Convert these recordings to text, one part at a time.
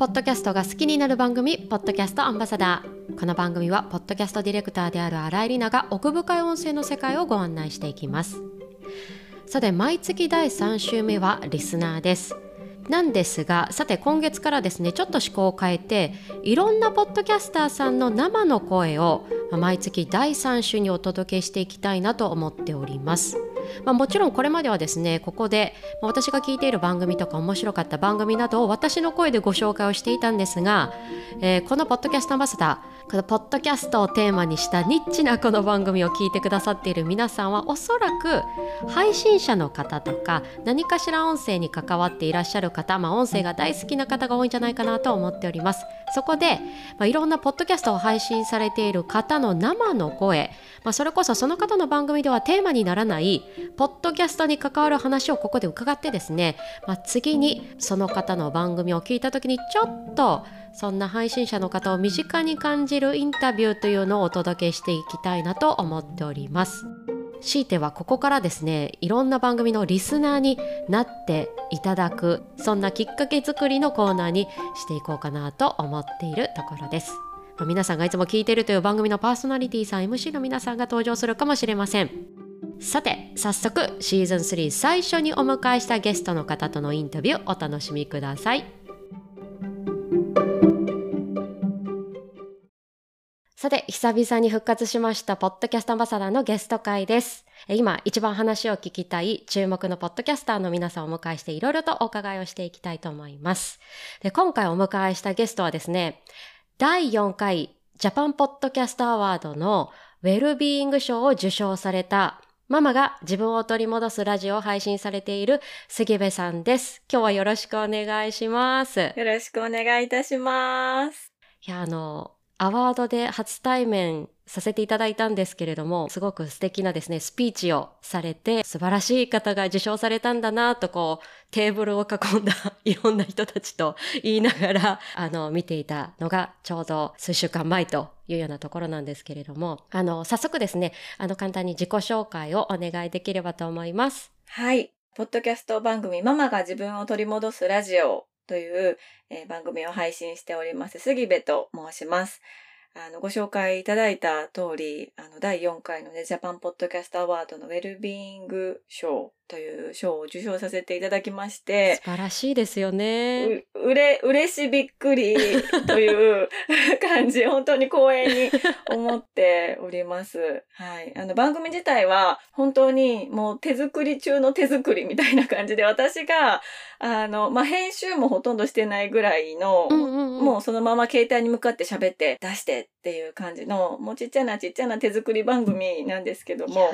ポッドキャストが好きになる番組ポッドキャストアンバサダー。この番組はポッドキャストディレクターである新井里奈が奥深い音声の世界をご案内していきます。さて毎月第3週目はリスナーです。なんですがさて今月からですねちょっと思考を変えていろんなポッドキャスターさんの生の声を毎月第3週にお届けしていきたいなと思っております。まあ、もちろんこれまではですねここで、私が聞いている番組とか面白かった番組などを私の声でご紹介をしていたんですが、えー、このポッドキャストアンバサダーこのポッドキャストをテーマにしたニッチなこの番組を聞いてくださっている皆さんはおそらく配信者の方とか何かしら音声に関わっていらっしゃる方、まあ、音声が大好きな方が多いんじゃないかなと思っております。そこで、まあ、いろんなポッドキャストを配信されている方の生の声、まあ、それこそその方の番組ではテーマにならないポッドキャストに関わる話をここで伺ってですね、まあ、次にその方の番組を聞いた時にちょっとそんな配信者の方を身近に感じるインタビューというのをお届けしていきたいなと思っております。強いてはここからですねいろんな番組のリスナーになっていただくそんなきっかけ作りのコーナーにしていこうかなと思っているところです。皆さんがいつも聞いているという番組のパーソナリティさん MC の皆さんが登場するかもしれません。さて早速シーズン3最初にお迎えしたゲストの方とのインタビューお楽しみくださいさて久々に復活しましたポッドキャストアンバサダーのゲスト会です今一番話を聞きたい注目のポッドキャスターの皆さんをお迎えしていろいろとお伺いをしていきたいと思いますで今回お迎えしたゲストはですね第4回ジャパンポッドキャストアワードのウェルビーイング賞を受賞されたママが自分を取り戻すラジオを配信されている杉部さんです。今日はよろしくお願いします。よろしくお願いいたします。いや、あの、アワードで初対面させていただいたんですけれども、すごく素敵なですね、スピーチをされて、素晴らしい方が受賞されたんだなと、こう、テーブルを囲んだいろんな人たちと言いながら、あの、見ていたのがちょうど数週間前というようなところなんですけれども、あの、早速ですね、あの、簡単に自己紹介をお願いできればと思います。はい。ポッドキャスト番組、ママが自分を取り戻すラジオという、えー、番組を配信しております、杉部と申します。あの、ご紹介いただいた通り、あの、第4回のね、ジャパンポッドキャストアワードのウェルビーイング賞という賞を受賞させていただきまして。素晴らしいですよね。う、うれ、嬉しびっくりという 感じ、本当に光栄に思っております。はい。あの、番組自体は本当にもう手作り中の手作りみたいな感じで、私が、あの、まあ、編集もほとんどしてないぐらいの、うんうんうん、もうそのまま携帯に向かって喋って出してっていう感じの、もうちっちゃなちっちゃな手作り番組なんですけども、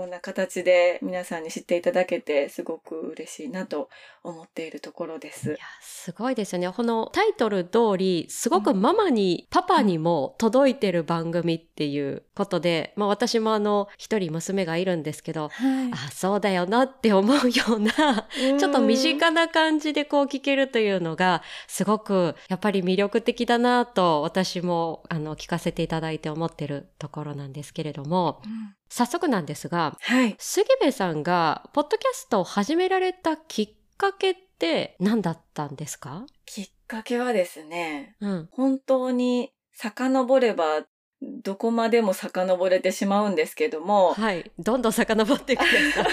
こんな形で皆さんに知っていただけてすごく嬉しいなと思っているところです。いやすごいですよね。このタイトル通りすごくママに、うん、パパにも届いてる番組っていうことで、まあ私もあの一人娘がいるんですけど、はい、あそうだよなって思うような、ちょっと身近な感じでこう聞けるというのがすごくやっぱり魅力的だなと私もあの聞かせていただいて思ってるところなんですけれども、うん早速なんですが、はい、杉部さんがポッドキャストを始められたきっかけって何だったんですか？きっかけはですね、うん、本当に遡ればどこまでも遡れてしまうんですけども。はい。どんどん遡ってください。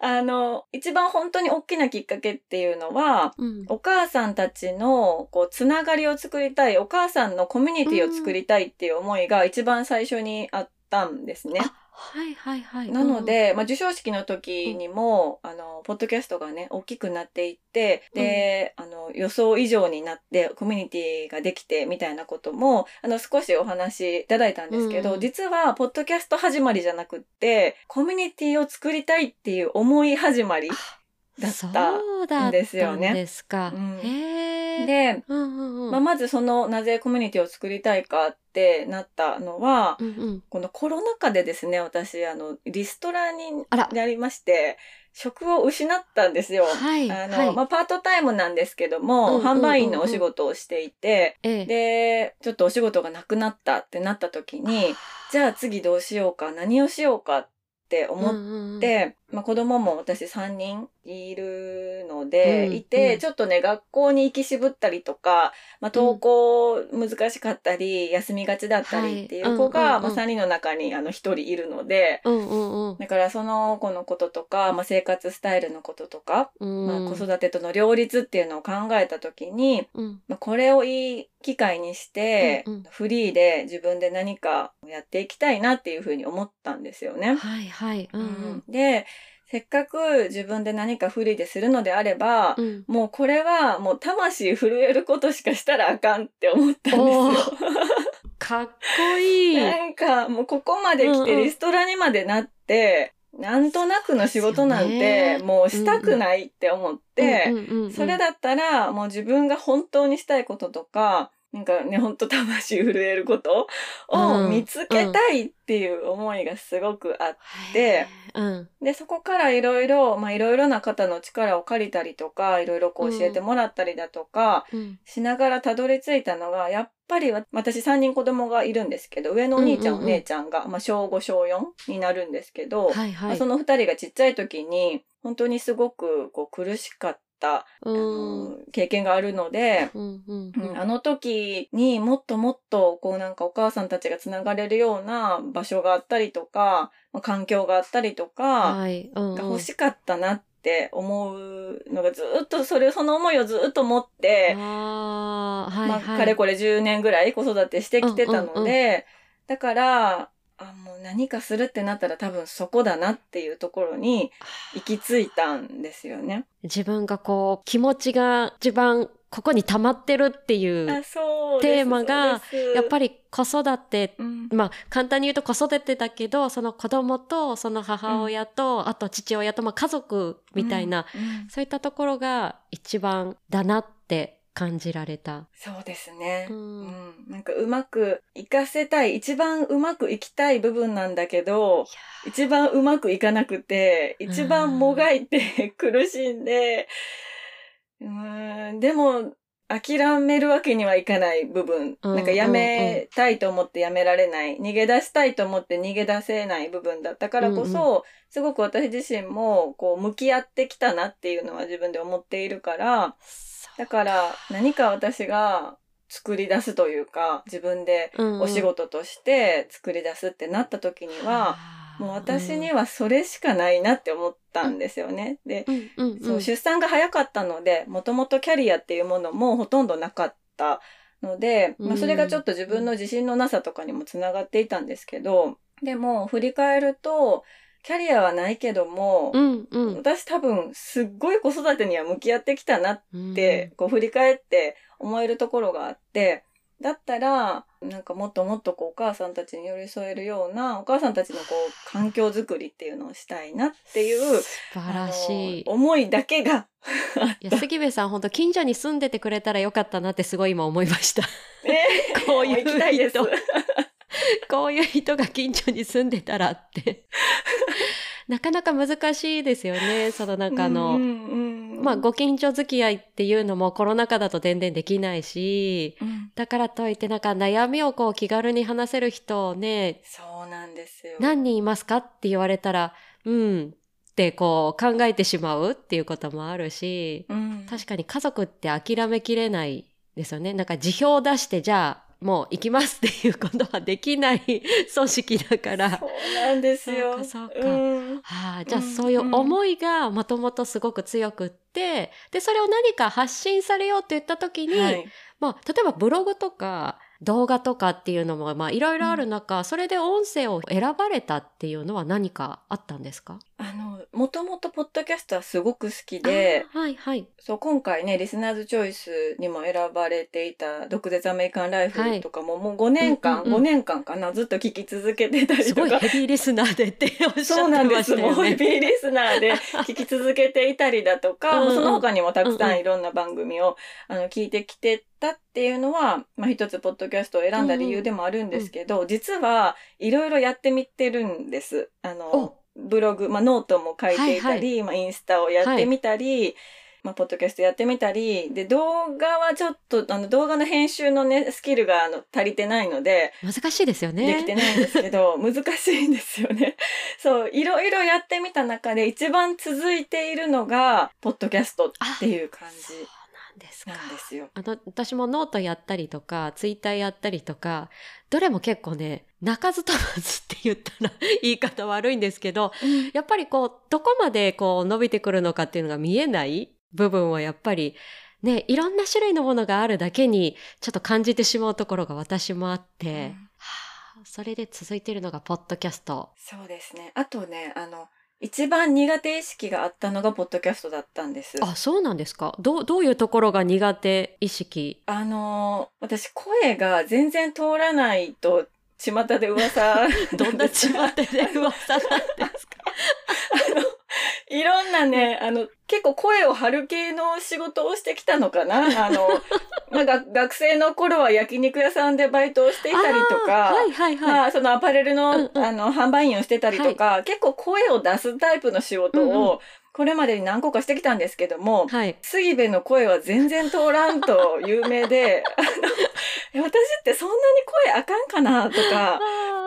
あの、一番本当に大きなきっかけっていうのは、うん、お母さんたちの、こう、つながりを作りたい、お母さんのコミュニティを作りたいっていう思いが一番最初にあったんですね。はいはいはい。なので、うん、まあ、授賞式の時にも、うん、あの、ポッドキャストがね、大きくなっていって、で、うん、あの、予想以上になって、コミュニティができて、みたいなことも、あの、少しお話いただいたんですけど、実は、ポッドキャスト始まりじゃなくって、コミュニティを作りたいっていう思い始まり。だったんですよね。そうですか。で、うんうんうん、まあ、まずそのなぜコミュニティを作りたいかってなったのは、うんうん、このコロナ禍でですね、私、あの、リストラになりまして、職を失ったんですよ。はい。あの、はい、まあ、パートタイムなんですけども、うんうんうんうん、販売員のお仕事をしていて、ええ、で、ちょっとお仕事がなくなったってなった時に、じゃあ次どうしようか、何をしようかって思って、まあ、子供も私3人いるので、うんいて、うん。ちょっとね、学校に行き渋ったりとか、まあ、登校難しかったり、休みがちだったりっていう子が、まあ、3人の中にあの1人いるので、うんうんうん。だからその子のこととか、まあ、生活スタイルのこととか、うん。まあ、子育てとの両立っていうのを考えた時に、うん。まあ、これをいい機会にして、うんうん。フリーで自分で何かやっていきたいなっていうふうに思ったんですよね。はいはい。うんうん。で、せっかく自分で何かフリーでするのであれば、うん。もうこれはもう魂震えることしかしたらあかんって思ったんおですよ。かっこいい。なんかもうここまで来てうんうん。リストラにまでなって、なんとなくの仕事なんてね。もうしたくないって思って、うんうんうんうん。それだったらもう自分が本当にしたいこととか、なんかね、ほんと魂震えることを見つけたいっていう思いがすごくあって、うん。で、そこからいろいろ、まあいろいろな方の力を借りたりとか、いろいろこう教えてもらったりだとか、うん。しながらたどり着いたのが、やっぱりわ私3人子供がいるんですけど、上のお兄ちゃん、うんうんうん。お姉ちゃんが、まあ小5、小4になるんですけど、はいはい。まあその2人がちっちゃい時に、本当にすごくこう苦しかった、あうん。の経験があるので、うんうんうん。あの時にもっともっとこうなんかお母さんたちがつながれるような場所があったりとか、まあ環境があったりとか、はい。うんうん。が欲しかったなって思うのがずっとそれ、その思いをずっと持って、あー。はいまあ、はい。かれこれ10年ぐらい子育てしてきてたので、うん。だから、あ、もう何かするってなったら多分そこだなっていうところに行き着いたんですよね。自分がこう気持ちが一番ここに溜まってるっていうテーマがやっぱり子育てうん。まあ簡単に言うと子育てだけどその子供とその母親と、あと父親とまあ家族みたいな、うん。そういったところが一番だなって感じられた。そうですね。ううん。ん、なんかうまくいかせたい、一番うまくいきたい部分なんだけど、一番うまくいかなくて、一番もがいて苦しんで、うーん、でも諦めるわけにはいかない部分、うん。なんかやめたいと思ってやめられない、逃げ出したいと思って逃げ出せない部分だったからこそ、すごく私自身もこう向き合ってきたなっていうのは自分で思っているから、だから何か私が作り出すというか、自分でお仕事として作り出すってなった時には、もう私にはそれしかないなって思ったんですよね。で、うんうんうん。そう出産が早かったので、もともとキャリアっていうものもほとんどなかったので、まあ、それがちょっと自分の自信のなさとかにもつながっていたんですけど、でも振り返ると、キャリアはないけども、うんうん私多分すっごい子育てには向き合ってきたなっうんて、こう振り返って思えるところがあって、だったら、なんかもっともっとこうお母さんたちに寄り添えるような、お母さんたちのこう環境づくりっていうのをしたいなっていう、素晴らしい。思いだけがあいや杉部さん本当近所に住んでてくれたらよかったなってすごい今思いました。ね こういう行きたいです。人 こういう人が近所に住んでたらって。なかなか難しいですよね。そのなんかあの、うんうんうんまあご近所付き合いっていうのもコロナ禍だと全然できないし、うんだからといってなんか悩みをこう気軽に話せる人をね、そうなんですよ。何人いますかって言われたら、うんってこう考えてしまうっていうこともあるし、うん確かに家族って諦めきれないですよね。なんか辞表を出してじゃあもう行きますっていうことはできない組織だから。そうなんですよ。そうかそうん。はあ、じゃあうんそういう思いがもともとすごく強くって、で、それを何か発信されようって言った時に、はい。まあ、例えばブログとか動画とかっていうのも、まあ、いろいろある中、それで音声を選ばれたっていうのは何かあったんですか？あの、もともとポッドキャストはすごく好きで、はいはい。そう、今回ね、リスナーズチョイスにも選ばれていた、毒舌アメリカンライフとかも、もう5年間、うんうんうん5年間かな、ずっと聞き続けてたりすごいとか。ヘビーリスナーでっておっしそゃってうなんです。もうヘね。ビーリスナーで 聞き続けていたりだとか、うんうんもうその他にもたくさうんうんんいろんな番組を、あの聞いてきてたっていうのは、まあ一つポッドキャストを選んだ理由でもあるんですけど、実はいろいろやってみてるんです。あのお、ブログ、まあノートも書いていたり、まあインスタをやってみたり、まあ、ポッドキャストやってみたり、で、動画はちょっと、あの、動画の編集のね、スキルが、あの、足りてないので、難しいですよね。できてないんですけど、難しいんですよね。そう、いろいろやってみた中で一番続いているのが、ポッドキャストっていう感そうなんですじか。なんですよ。あの、私もノートやったりとか、ツイッターやったりとか、どれも結構ね、鳴かず飛ばずって言ったら言い方悪いんですけど、やっぱりこう、どこまでこう伸びてくるのかっていうのが見えない部分はやっぱり、ね、いろんな種類のものがあるだけに、ちょっと感じてしまうところが私もあって、うんはあそれで続いているのがポッドキャスト。そうですね。あとね、あの、一番苦手意識があったのがポッドキャストだったんです。あ、そうなんですか？どう、どういうところが苦手意識？あのー私声が全然通らないと巷で噂 どんなちまってで噂なんですか？いろんなね、あの、結構声を張る系の仕事をしてきたのかな？あの、まあ、が学生の頃は焼肉屋さんでバイトをしていたりとか、はいはいはい。まあ、そのアパレルの,、うんうん。あの販売員をしてたりとか、結構声を出すタイプの仕事うんうをこれまでに何個かしてきたんですけども、はい。杉部の声は全然通らんと有名で、私ってそんなに声あかんかなとか、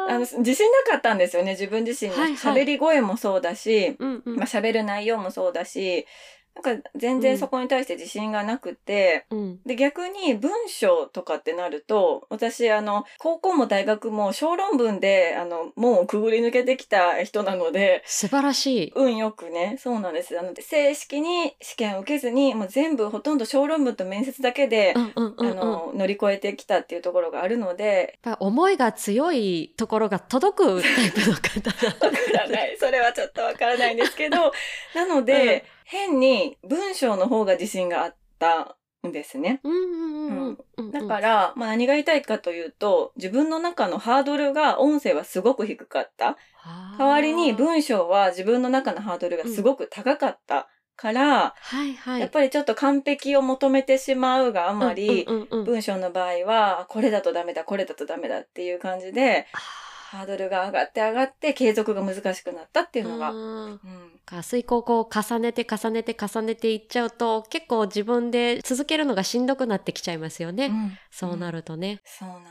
あの、自信なかったんですよね、自分自身の。はいはい。喋り声もそうだし、うんうん。まあ喋る内容もそうだし、なんか全然そこに対して自信がなくて、うんで、逆に文章とかってなると、私、あの、高校も大学も小論文で、あの、門をくぐり抜けてきた人なので、素晴らしい。運よくね、そうなんです。あの、正式に試験を受けずに、もう全部ほとんど小論文と面接だけで、うんうんうんうん、あの、乗り越えてきたっていうところがあるので、やっぱり思いが強いところが届くタイプの方 わからない。それはちょっとわからないんですけど、なので、変に文章の方が自信があったんですね。うんうんうんうんうん。だから、まあ何が言いたいかというと、自分の中のハードルが音声はすごく低かった。ら代わりに文章は自分の中のハードルがすごく高かったから、はいはい。やっぱりちょっと完璧を求めてしまうがあまり、うんうんうんうん文章の場合は、これだとダメだ、これだとダメだっていう感じで、ハードルが上がって上がって継続が難しくなったっていうのが、うんうんか遂行をこう重ねて重ねて重ねていっちゃうと結構自分で続けるのがしんどくなってきちゃいますよね。うんそうなるとね。そうなんあ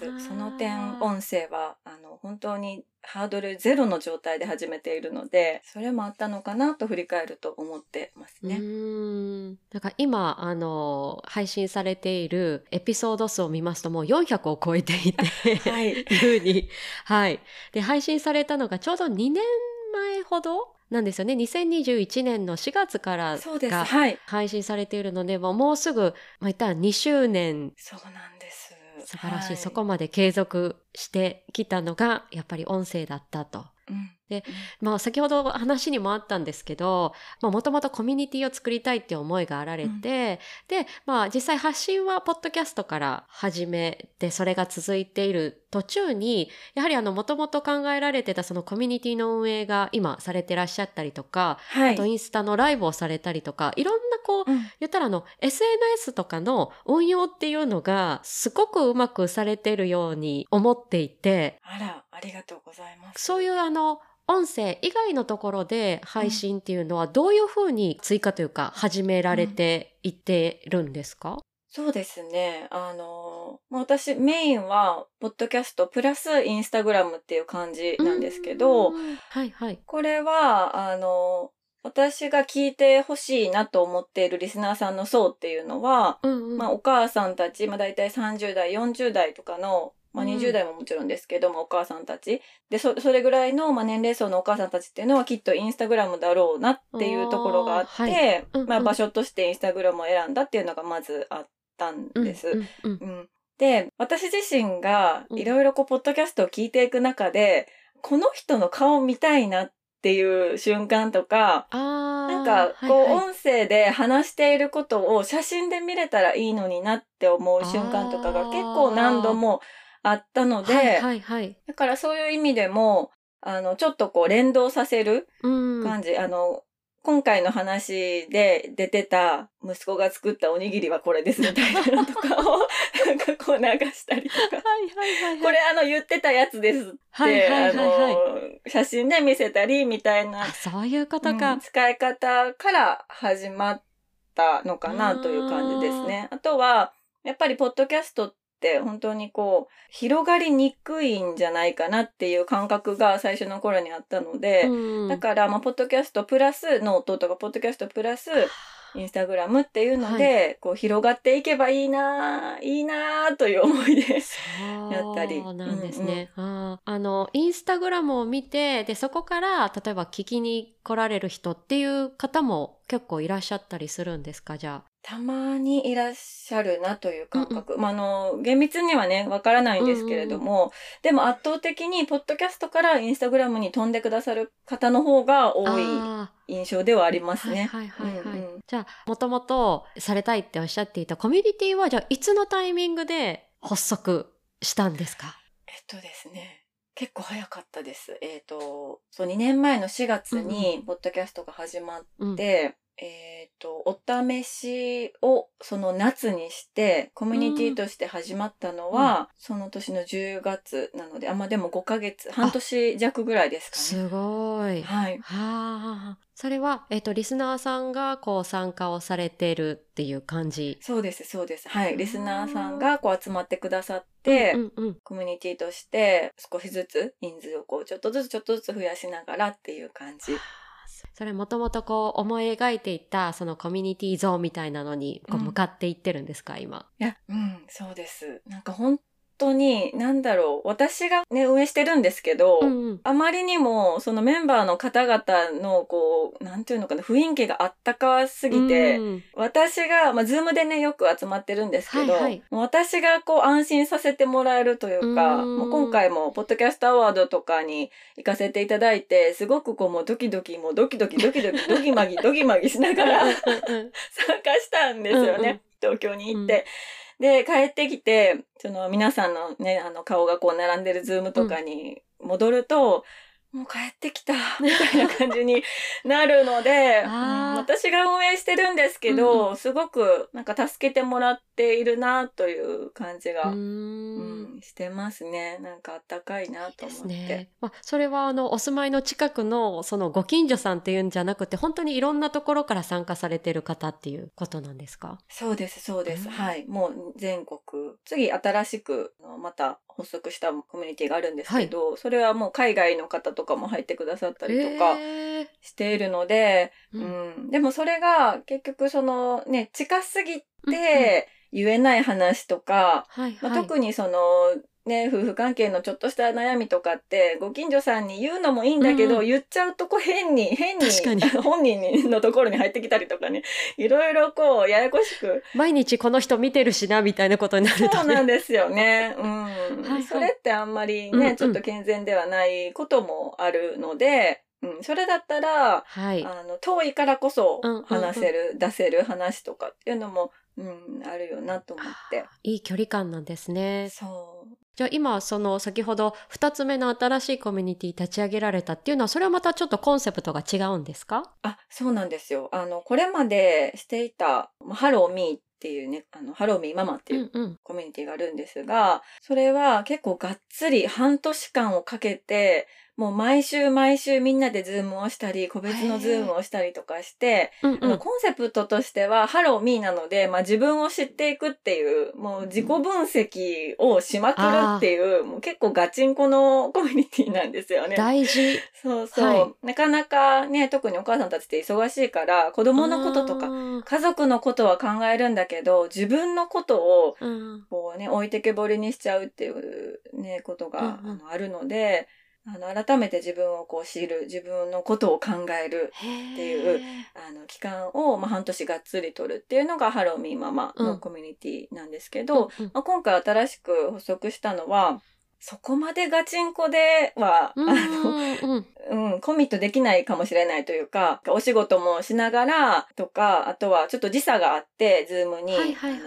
でーす。その点、音声は、あの、本当にハードルゼロの状態で始めているので、それもあったのかなと振り返ると思ってますうね。ーん。なんか今、あの、配信されているエピソード数を見ますともう400を超えていて、はい。いうに。はい。で、配信されたのがちょうど2年前ほどなんですよね。2021年の4月から。がはい。配信されているので、もうもうすぐ、まあ、言ったら2周年そうなんです。素晴らしい、はい。そこまで継続してきたのがやっぱり音声だったと。うん。でまあ先ほど話にもあったんですけどもともとコミュニティを作りたいっていう思いがあられて、でまあ実際発信はポッドキャストから始めてそれが続いている途中にやはりあのもともと考えられてたそのコミュニティの運営が今されてらっしゃったりとか、はい。あとインスタのライブをされたりとかいろんなこううん言ったらあの SNS とかの運用っていうのがすごくうまくされてるように思っていてあら、ありがとうございます。そういうあの音声以外のところで配信っていうのはどういうふうに追加というか始められていってるんですか、そうですね。あの、まあ私メインは、ポッドキャストプラスインスタグラムっていう感じなんですけど、うんはいはい。これは、あの、私が聞いてほしいなと思っているリスナーさんの層っていうのは、うんうんまあお母さんたち、まあ大体30代、40代とかの、まあうん20代ももちろんですけども、お母さんたち。で、そ、それぐらいの、まあ年齢層のお母さんたちっていうのはきっとインスタグラムだろうなっていうところがあって、はいうんうんまあ場所としてインスタグラムを選んだっていうのがまずあったんです。うんうんうん。うん。で、私自身がうん。いろいろこう、ポッドキャストを聞いていく中で、この人の顔見たいなっていう瞬間とか、なんか、こう、音声で話していることを写真で見れたらいいのになって思う瞬間とかが結構何度もあったので、はいはいはい。だからそういう意味でも、あの、ちょっとこう連動させるうん。感じ、あの、今回の話で出てた息子が作ったおにぎりはこれですみたいなのとかをなんかこう流したりとか。はいはいはいはい。これあの言ってたやつですって、はいはいはいはいあの、写真で見せたりみたいなあ、そういうことうかん。使い方から始まったったのかなという感じですね。あとは、やっぱりポッドキャストって本当にこう、広がりにくいんじゃないかなっていう感覚が最初の頃にあったので、うん。だから、まあ、ポッドキャストプラスノートとか、ポッドキャストプラスインスタグラムっていうので、こう広がっていけばいいなぁいいなぁという思いです。やったり。そうなんですね。あー。あの、インスタグラムを見て、で、そこから、例えば聞きに来られる人っていう方も結構いらっしゃったりするんですか？じゃたまにいらっしゃるなという感覚。まあ、あの、厳密にはね、わからないんですけれども、でも圧倒的に、ポッドキャストからインスタグラムに飛んでくださる方の方があ。多いあ印象ではありーますね。はいはいはい、はい。うんうん。じゃあ、もともとされたいっておっしゃっていたコミュニティは、じゃあ、いつのタイミングで発足したんですか？えっとですね、結構早かったです。えっ、と、そう、2年前の4月に、ポッドキャストが始まっうん。て、えっ、と、お試しをその夏にして、コミュニティとして始まったのは、その年の10月なので、あ、まあでも5ヶ月、半年弱ぐらいですかね。すごい。はい。はあ。それは、えっ、と、リスナーさんがこう参加をされてるっていう感じ？そうです、そうです。はい。リスナーさんがこう集まってくださって、うんうん。コミュニティとして少しずつ人数をこうちょっとずつちょっとずつ増やしながらっていう感じ。それもともとこう思い描いていたそのコミュニティ像みたいなのにこううん向かっていってるんですか、今？いや、うん、そうです。なんか本当に、なんだろう、私がね、運営してるんですけど、うんうん。あまりにも、そのメンバーの方々の、こう、なんていうのかな、雰囲気があったかすぎて、うん私が、まあ、ズームでね、よく集まってるんですけど、はいはい私がこう、安心させてもらえるというか、うんもう今回も、ポッドキャストアワードとかに行かせていただいて、すごくこう、もうドキドキ、もうドキドキ、ドキドキ、ドキマギ、ドキマギしながら、うんうん参加したんですよね。うんうん東京に行って。で、帰ってきて、その皆さんのね、あの顔がこう並んでるズームとかに戻ると、もう帰ってきた、みたいな感じになるので、うん私が運営してるんですけど、すごくなんか助けてもらっているなという感じが、ううんんしてますね。なんかあったかいなと思って。ね。まあ、それはあのお住まいの近くのそのご近所さんっていうんじゃなくて本当にいろんなところから参加されてる方っていうことなんですか？そうです、そうです。うんはい。もう全国。次、新しく、また発足したコミュニティがあるんですけど、それはもう海外の方とかも入ってくださったりとかしているので、ううんん。でもそれが結局そのね、近すぎうんうんて言えない話とか、はいまあ、はい。特にその、ね、夫婦関係のちょっとした悩みとかって、ご近所さんに言うのもいいんだけど、うん言っちゃうとこう変に、変にに 本人にのところに入ってきたりとかね、いろいろこう、ややこしく毎日この人見てるしなみたいなことになるそとね。うなんですよね。うん。はいそれってあんまりね、うんうんちょっと健全ではないこともあるので、うん、それだったら、はい。あの、遠いからこそうんうんうん話せる、出せる話とかっていうのも、うん、あるよなと思って。いい距離感なんですね。そう。じゃあ今その先ほど2つ目の新しいコミュニティ立ち上げられたっていうのはそれはまたちょっとコンセプトが違うんですか？あ、そうなんですよ。あの、これまでしていた、まあ Hello Me っていうね、あの、 Hello Me ママっていううんコミュニティがあるんですが、それは結構がっつり半年間をかけて、もう毎週毎週みんなでズームをしたり、個別のズームをしたりとかして、うんうんあのコンセプトとしては、 Hello Me なので、まあ自分を知っていくっていう、もう自己分析をしまくるっていう、もう結構ガチンコのコミュニティなんですよね。大事。そうそう、はいなかなかね、特にお母さんたちって忙しいから、子供のこととか、か。家族のことは考えるんだけど、自分のことをうんこうね、置いてけぼりにしちゃうっていうね、ことが、うんうんあのあるので、あの、改めて自分をこう知る、自分のことを考える、っていうあの、期間を、まあ、半年がっつり取るっていうのがハローミーママうん。のコミュニティなんですけど、うんうん。まあ、今回新しく発足したのは、そこまでガチンコでは、うんあの、うんうん、コミットできないかもしれないというか、お仕事もしながらとか、あとはちょっと時差があって、ズームに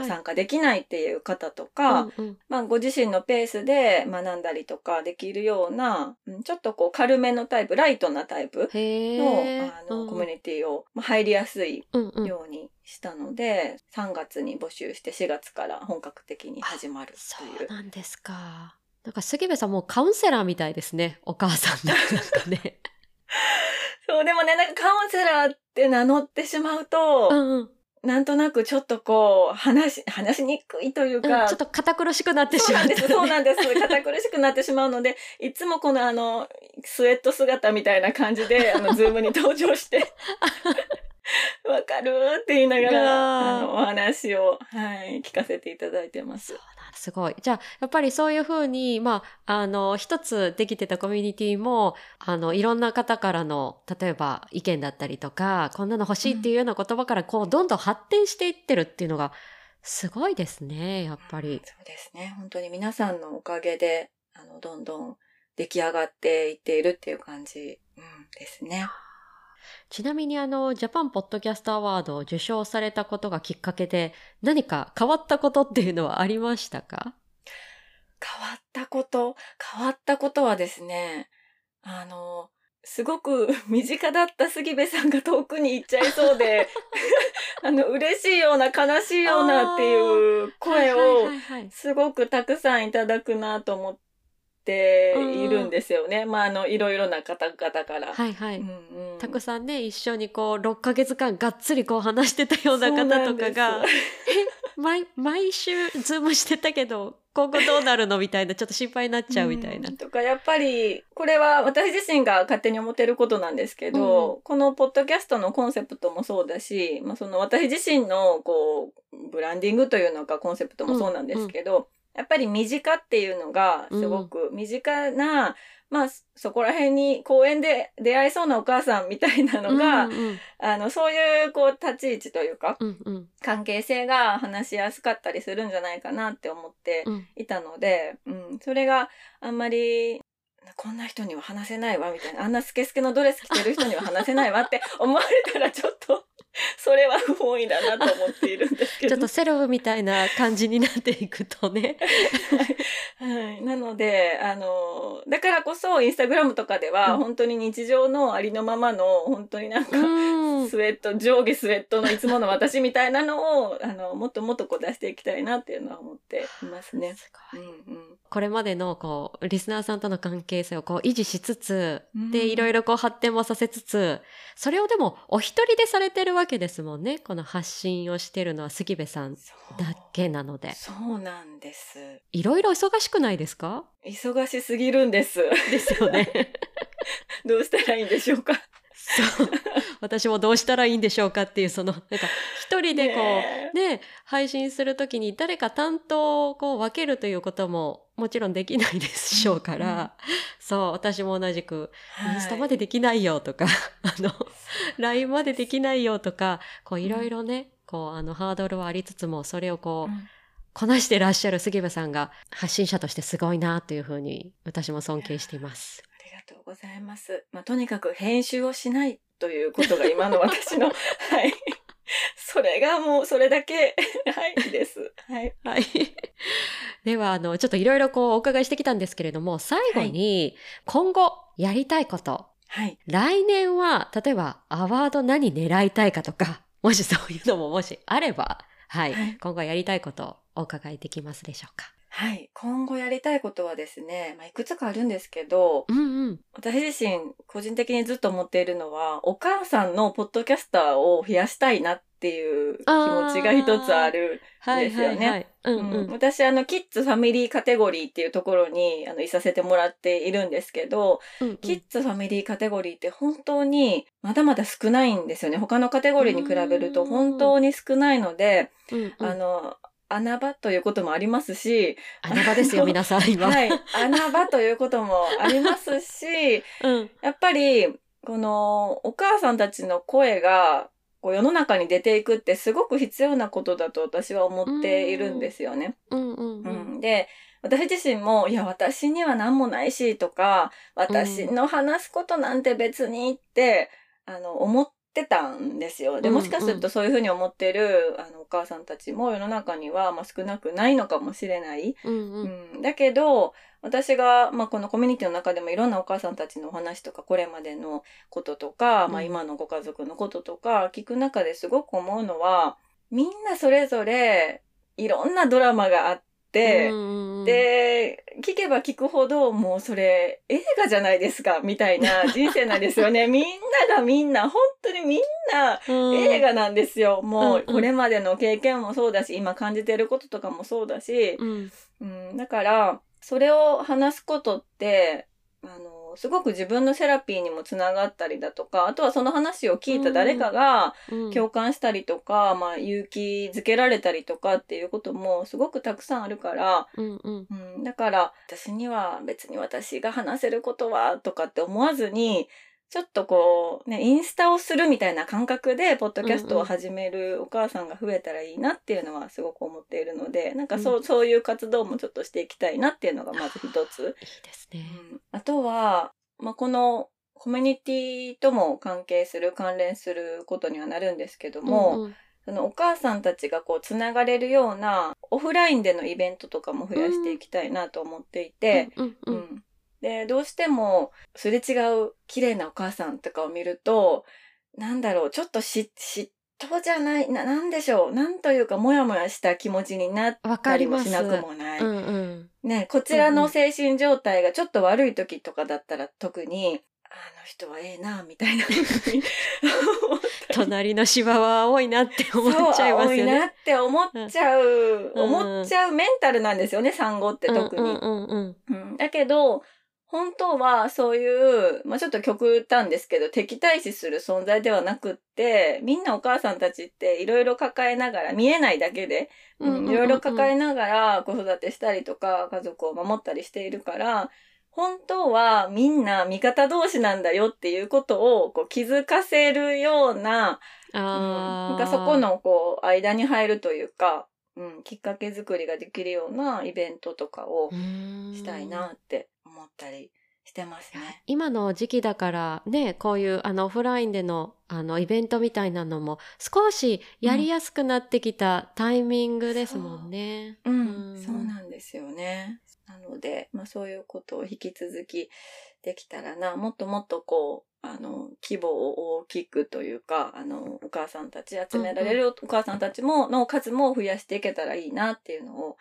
参加できないっていう方とか、まあご自身のペースで学んだりとかできるような、うんちょっとこう軽めのタイプ、ライトなタイプへのーあの、うん。コミュニティを、まあ、入りやすいようにしたので、3月に募集して4月から本格的に始まるそという。う。なんですか。なんか杉部さんもうカウンセラーみたいですね。お母さんだなんかね。そう、でもね、なんかカウンセラーって名乗ってしまうと、うんうん。なんとなくちょっとこう、話し、話しにくいといううんか、ちょっと堅苦しくなってしまった、そうなんです、そうなんです。堅苦しくなってしまうので、いつもこのあの、スウェット姿みたいな感じで、あの、ズームに登場して、わかるって言いながら、あの、お話を、はい、聞かせていただいてますすごい。じゃあ、やっぱりそういうふうに、まあ、あの、一つできてたコミュニティも、あの、いろんな方からの、例えば意見だったりとか、こんなの欲しいっていうような言葉から、こう、どんどん発展していってるっていうのが、すごいですね、やっぱり。そうですね。本当に皆さんのおかげで、あの、どんどん出来上がっていっているっていう感じ、うん、ですね。ちなみにあの、ジャパンポッドキャストアワードを受賞されたことがきっかけで、何か変わったことっていうのはありましたか？変わったこと、変わったことはですね、あの、すごく 身近だった杉部さんが遠くに行っちゃいそうで、あの、嬉しいような悲しいようなっていう声はいをすごくたくさんいただくなと思っているんですよね。まあ、あの、いろいろな方々から。はいはい。うんうんたくさんね、一緒にこう、6ヶ月間がっつりこう話してたような方とかがで、毎、毎週ズームしてたけど、今後どうなるのみたいな、ちょっと心配になっちゃうみたいな。んとか、やっぱり、これは私自身が勝手に思ってることなんですけど、このポッドキャストのコンセプトもそうだし、まあ、その私自身の、こう、ブランディングというのかコンセプトもそうなんですけど、やっぱり身近っていうのが、すごく身近な、まあ、そこら辺に公園で出会いそうなお母さんみたいなのが、うんうん。あの、そういう、こう、立ち位置というか、うんうん。関係性が話しやすかったりするんじゃないかなって思って、うん。いたので、うん、それがあんまり、こんな人には話せないわ、みたいな。あんなスケスケのドレス着てる人には話せないわって思われたらちょっと、それは不本意だなと思っているんですけど。ちょっとセレブみたいな感じになっていくとね。はい。なので、あの、だからこそ、インスタグラムとかでは、うん本当に日常のありのままの、本当になんか、うん。スウェット、上下スウェットのいつもの私みたいなのを、あの、もっともっとこう出していきたいなっていうのは思っていますね。すごいうんうん。これまでのこうリスナーさんとの関係性をこう維持しつつ、うんでいろいろこう発展もさせつつそれをでもお一人でされてるわけですもんね。この発信をしてるのは杉部さんだけなので。そうなんです。いろいろ忙しくないですか？忙しすぎるんです。ですよね。どうしたらいいんでしょうか？そう。私もどうしたらいいんでしょうかっていうそのなんか一人でこうね配信するときに誰か担当をこう分けるということももちろんできないでしょうから、うんうんそう、私も同じく、はいインスタまでできないよとか、あの、LINE までできないよとか、こういろいろね、こうあのハードルはありつつも、それをこう、うんこなしてらっしゃる杉部さんが発信者としてすごいなというふうに私も尊敬しています。ありがとうございます。まあ、とにかく編集をしないということが今の私の、はい。それがもう、それだけ、はい、です。はい。はい。では、あの、ちょっといろいろこうお伺いしてきたんですけれども、最後に今後やりたいこと、はい。来年は、例えば、アワード何狙いたいかとか、もしそういうのももしあれば、はい、はい今後やりたいことをお伺いできますでしょうか。はい。今後やりたいことはですね、まあ、いくつかあるんですけど、うんうん。私自身、個人的にずっと思っているのは、お母さんのポッドキャスターを増やしたいなっていう気持ちが一つある。はいですよね。私、あの、キッズファミリーカテゴリーっていうところに、あの、いさせてもらっているんですけど、うんうんキッズファミリーカテゴリーって本当にまだまだ少ないんですよね。他のカテゴリーに比べると本当に少ないので、うんうんあの、穴場ということもありますし、穴場ですよ、皆さん、今。はい、穴場ということもありますし、うん。やっぱり、このお母さんたちの声が、こう世の中に出ていくってすごく必要なことだと私は思っているんですよね。うんうんううん。ん、で、私自身も、いや、私には何もないし、とか、私の話すことなんて別にって、あの、思ってたんですよ。で、うんもしかするとそういうふうに思ってる、あの、お母さんたちも世の中には、まあ、少なくないのかもしれない。うんう。うんん、だけど、私が、まあ、このコミュニティの中でもいろんなお母さんたちのお話とか、これまでのこととか、まあ、うん今のご家族のこととか、聞く中ですごく思うのは、みんなそれぞれ、いろんなドラマがあって、うん、で、聞けば聞くほど、もうそれ映画じゃないですか、みたいな 人生なんですよね。みんながみんな、本当にみんなうん、映画なんですよ。もうこれまでの経験もそうだし、今感じてることとかもそうだし、うん、うん、だから、それを話すことって、あの、すごく自分のセラピーにもつながったりだとか、あとはその話を聞いた誰かがうん、共感したりとか、まあ勇気づけられたりとかっていうこともすごくたくさんあるから、うん、うん、うん、だから私には別に私が話せることはとかって思わずに、ちょっとこう、ね、インスタをするみたいな感覚で、ポッドキャストを始めるお母さんが増えたらいいなっていうのはすごく思っているので、なんかそう、そういう活動もちょっとしていきたいなっていうのがまず一つ。いいですね。うんあとは、まあ、このコミュニティとも関係する、関連することにはなるんですけども、うんうん。そのお母さんたちがこうつながれるようなオフラインでのイベントとかも増やしていきたいなと思っていて、うん、う、うんんでどうしてもすれ違う綺麗なお母さんとかを見るとなんだろうちょっとし嫉妬じゃないななんでしょうなんというかモヤモヤした気持ちになっわたかりもしなくもない。うん、うん。ね、こちらの精神状態がちょっと悪い時とかだったら特に、あの人はええな、みたいな 隣の芝は青いなって思っちゃいますよそう青いなね。って思っちゃう、うん思っちゃうメンタルなんですよね、産後って特に。だけど、本当はそういう、まあちょっと極端ですけど、敵対視する存在ではなくって、みんなお母さんたちっていろいろ抱えながら、見えないだけで、うんいろいろ抱えながら子育てしたりとか、家族を守ったりしているから、本当はみんな味方同士なんだよっていうことをこう気づかせるような、うんああ。なんかそこのこう間に入るというか、うん、きっかけ作りができるようなイベントとかをうんしたいなって思ったりしてますね。今の時期だからねこういうあのオフラインでのあのイベントみたいなのも少しやりやすくなってきたタイミングですもんね。うん、うんそうなんですよね。なので、まあそういうことを引き続きできたらな、もっともっとこう、あの、規模を大きくというか、あの、お母さんたち、集められるお母さんたちも、の数も増やしていけたらいいなっていうのを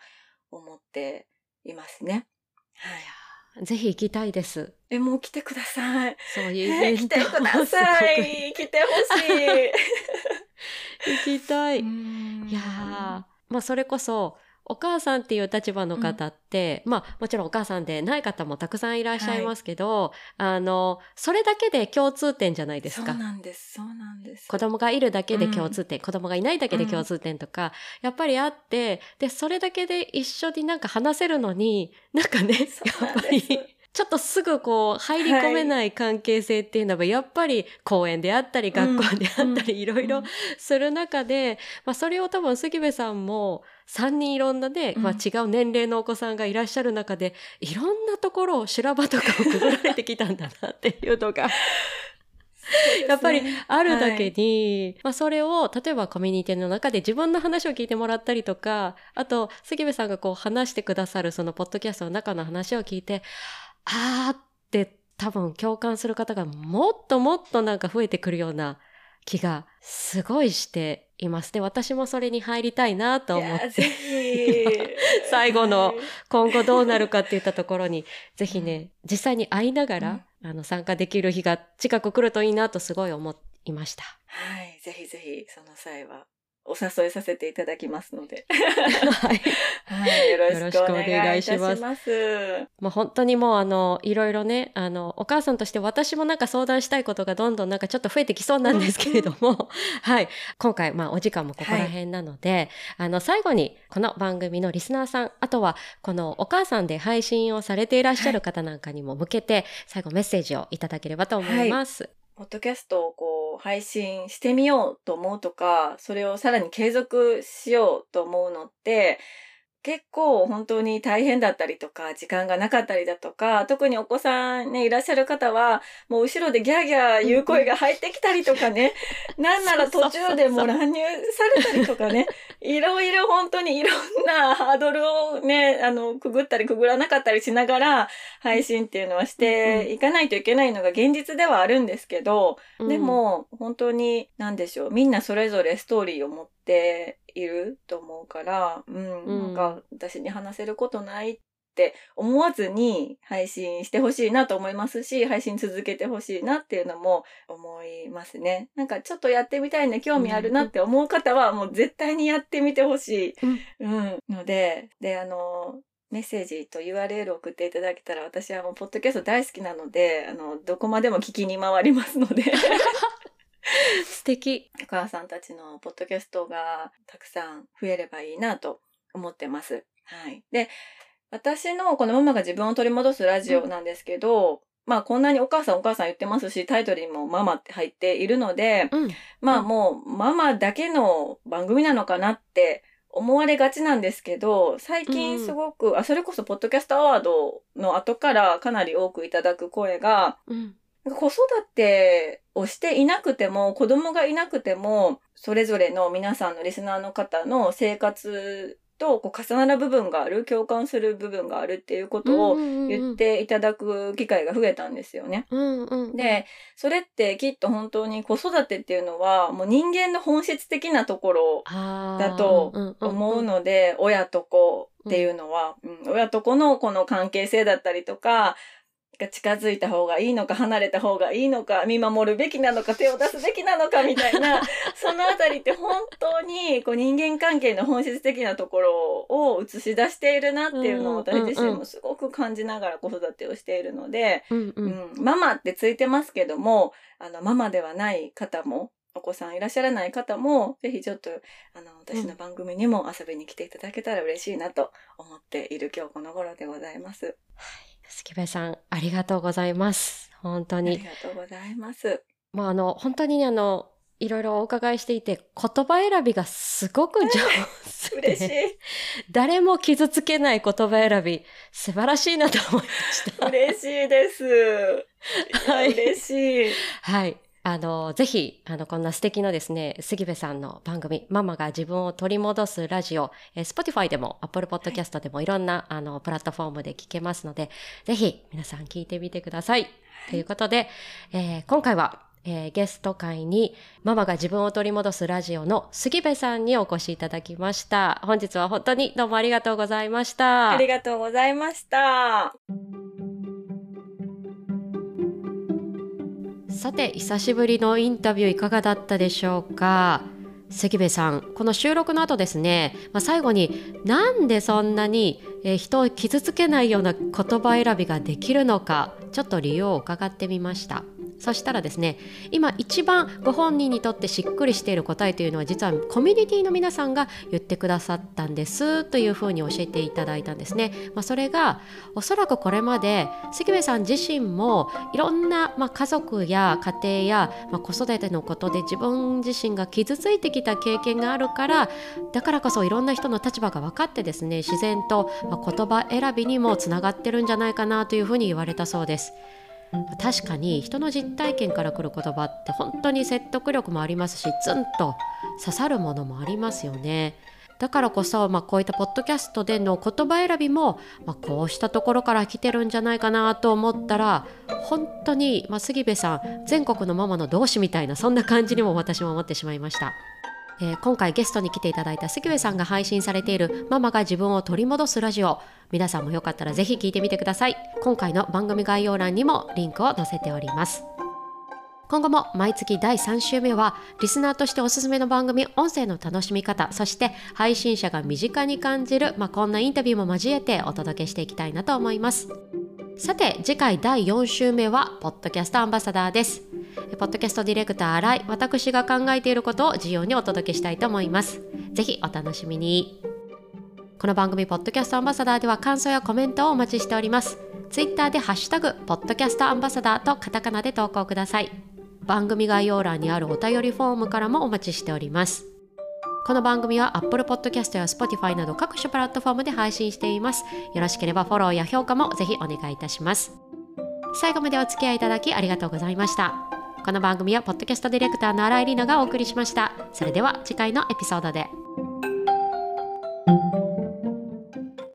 思っていますね。はい。ぜひ行きたいです。え、もう来てください。そういうイベント来てください。来てほしい。行きたい。いいやーまあそれこそお母さんっていう立場の方って、まあもちろんお母さんでない方もたくさんいらっしゃいますけど、あのそれだけで共通点じゃないですそうか。なんです。そうなんです。子供がいるだけで共通点、子供がいないだけで共通点とか、やっぱりあってでそれだけで一緒になんか話せるのになんかねやっぱりちょっとすぐこう入り込めない関係性っていうのはやっぱり公園であったりうん。学校であったりいろいろうんする中で、まあ、それを多分杉部さんも3人いろんなね、まあ、うん違う年齢のお子さんがいらっしゃる中でいろんなところを修羅場とかをくぐられてきたんだなっていうのがやっぱりあるだけに、まあ、それを例えばコミュニティの中で自分の話を聞いてもらったりとかあと杉部さんがこう話してくださるそのポッドキャストの中の話を聞いてあーって多分共感する方がもっともっとなんか増えてくるような気がすごいしています。で私もそれに入りたいなと思ってひ 最後のはい今後どうなるかっていったところにぜひね実際に会いながら、あの参加できる日が近く来るといいなとすごい思いました。はい。ぜひぜひ、その際は、お誘いさせていただきますので。はいはい。よろしくお願いいたしよろしくお願いしま。ますまあ、本当にもうあのいろいろねあのお母さんとして私もなんか相談したいことがどんどんなんかちょっと増えてきそうなんですけれども、はい今回まあお時間もここら辺なので、あの最後にこの番組のリスナーさんあとはこのお母さんで配信をされていらっしゃる方なんかにも向けて、最後メッセージをいただければと思います。ポッドキャストをこう配信してみようと思うとか、それをさらに継続しようと思うのって、結構本当に大変だったりとか、時間がなかったりだとか、特にお子さんね、いらっしゃる方は、もう後ろでギャーギャー言う声が入ってきたりとかね、なんなら途中でもう乱入されたりとかね、いろいろ本当にいろんなハードルをね、あの、くぐったりくぐらなかったりしながら配信っていうのはしていかないといけないのが現実ではあるんですけど、うん。でも本当に何でしょう、みんなそれぞれストーリーを持っていると思うから、うん、うんなんか私に話せることないって思わずに配信してほしいなと思いますし、配信続けてほしいなっていうのも思いますね。なんかちょっとやってみたいね、興味あるなって思う方はもう絶対にやってみてほしい、うん、ので、で、あの、メッセージと URL を送っていただけたら私はもうポッドキャスト大好きなので、あの、どこまでも聞きに回りますので。素敵お母さんたちのポッドキャストがたくさん増えればいいなと思ってます。はい。で、私のこのママが自分を取り戻すラジオなんですけど、まあこんなにお母さんお母さん言ってますし、タイトルにもママって入っているので、うんまあうんもうママだけの番組なのかなって思われがちなんですけど、最近すごく、あ、それこそポッドキャストアワードの後からかなり多くいただく声が、うん子育てをしていなくても、子供がいなくても、それぞれの皆さんのリスナーの方の生活とこう重なる部分がある、共感する部分があるっていうことを言っていただく機会が増えたんですよね。うんうんで、それってきっと本当に子育てっていうのは、もう人間の本質的なところだとうんうん。思うので、親と子っていうのは、うん。親と子のこの関係性だったりとか、が近づいた方がいいのか離れた方がいいのか見守るべきなのか手を出すべきなのかみたいな そのあたりって本当にこう人間関係の本質的なところを映し出しているなっていうのをうん私自身もすごく感じながら子育てをしているので、うんううん。ん、ママってついてますけども、あの、ママではない方も、お子さんいらっしゃらない方も、ぜひちょっと、あの、私の番組にも遊びに来ていただけたら嬉しいなと思っている今日この頃でございます。月部さんありがとうございます本当ありにがとうございます。まああの本当にねあのいろいろお伺いしていて言葉選びがすごく上手で 嬉しい。誰も傷つけない言葉選び素晴らしいなと思いました。嬉しいです。はい嬉しい。はい。あの、ぜひ、あの、こんな素敵なですね、杉部さんの番組、ママが自分を取り戻すラジオ、えー Spotify でも Apple Podcast でもいろんな、あの、プラットフォームで聞けますので、ぜひ皆さん聞いてみてください。ということで、えー今回は、えーゲスト会にママが自分を取り戻すラジオの杉部さんにお越しいただきました。本日は本当にどうもありがとうございました。ありがとうございました。さて久しぶりのインタビューいかがだったでしょうか？関部さんこの収録の後ですね、まあ、最後になんでそんなに、え人を傷つけないような言葉選びができるのかちょっと理由を伺ってみました。そしたらですね今一番ご本人にとってしっくりしている答えというのは実はコミュニティの皆さんが言ってくださったんですというふうに教えていただいたんですね、まあ、それがおそらくこれまで関部さん自身もいろんな、まあ、家族や家庭や、まあ、子育てのことで自分自身が傷ついてきた経験があるからだからこそいろんな人の立場が分かってですね自然と、言葉選びにもつながってるんじゃないかなというふうに言われたそうです。確かに人の実体験から来る言葉って本当に説得力もありますしツンと刺さるものもありますよね。だからこそ、まあ、こういったポッドキャストでの言葉選びも、まあ、こうしたところから来てるんじゃないかなと思ったら本当に、まあ、杉部さん全国のママの同志みたいなそんな感じにも私も思ってしまいました。えー今回ゲストに来ていただいた杉部さんが配信されているママが自分を取り戻すラジオ。皆さんもよかったらぜひ聞いてみてください。今回の番組概要欄にもリンクを載せております。今後も毎月第3週目はリスナーとしておすすめの番組音声の楽しみ方そして配信者が身近に感じる、まあ、こんなインタビューも交えてお届けしていきたいなと思います。さて次回第4週目はポッドキャストアンバサダーです。ポッドキャストディレクター新井私が考えていることを自由にお届けしたいと思います。ぜひお楽しみに。この番組ポッドキャストアンバサダーでは感想やコメントをお待ちしております。ツイッターでハッシュタグポッドキャストアンバサダーとカタカナで投稿ください。番組概要欄にあるお便りフォームからもお待ちしております。この番組は Apple Podcast や Spotify など各種プラットフォームで配信しています。よろしければフォローや評価もぜひお願いいたします。最後までお付き合いいただきありがとうございました。この番組はポッドキャストディレクターの新井里奈がお送りしました。それでは次回のエピソードで。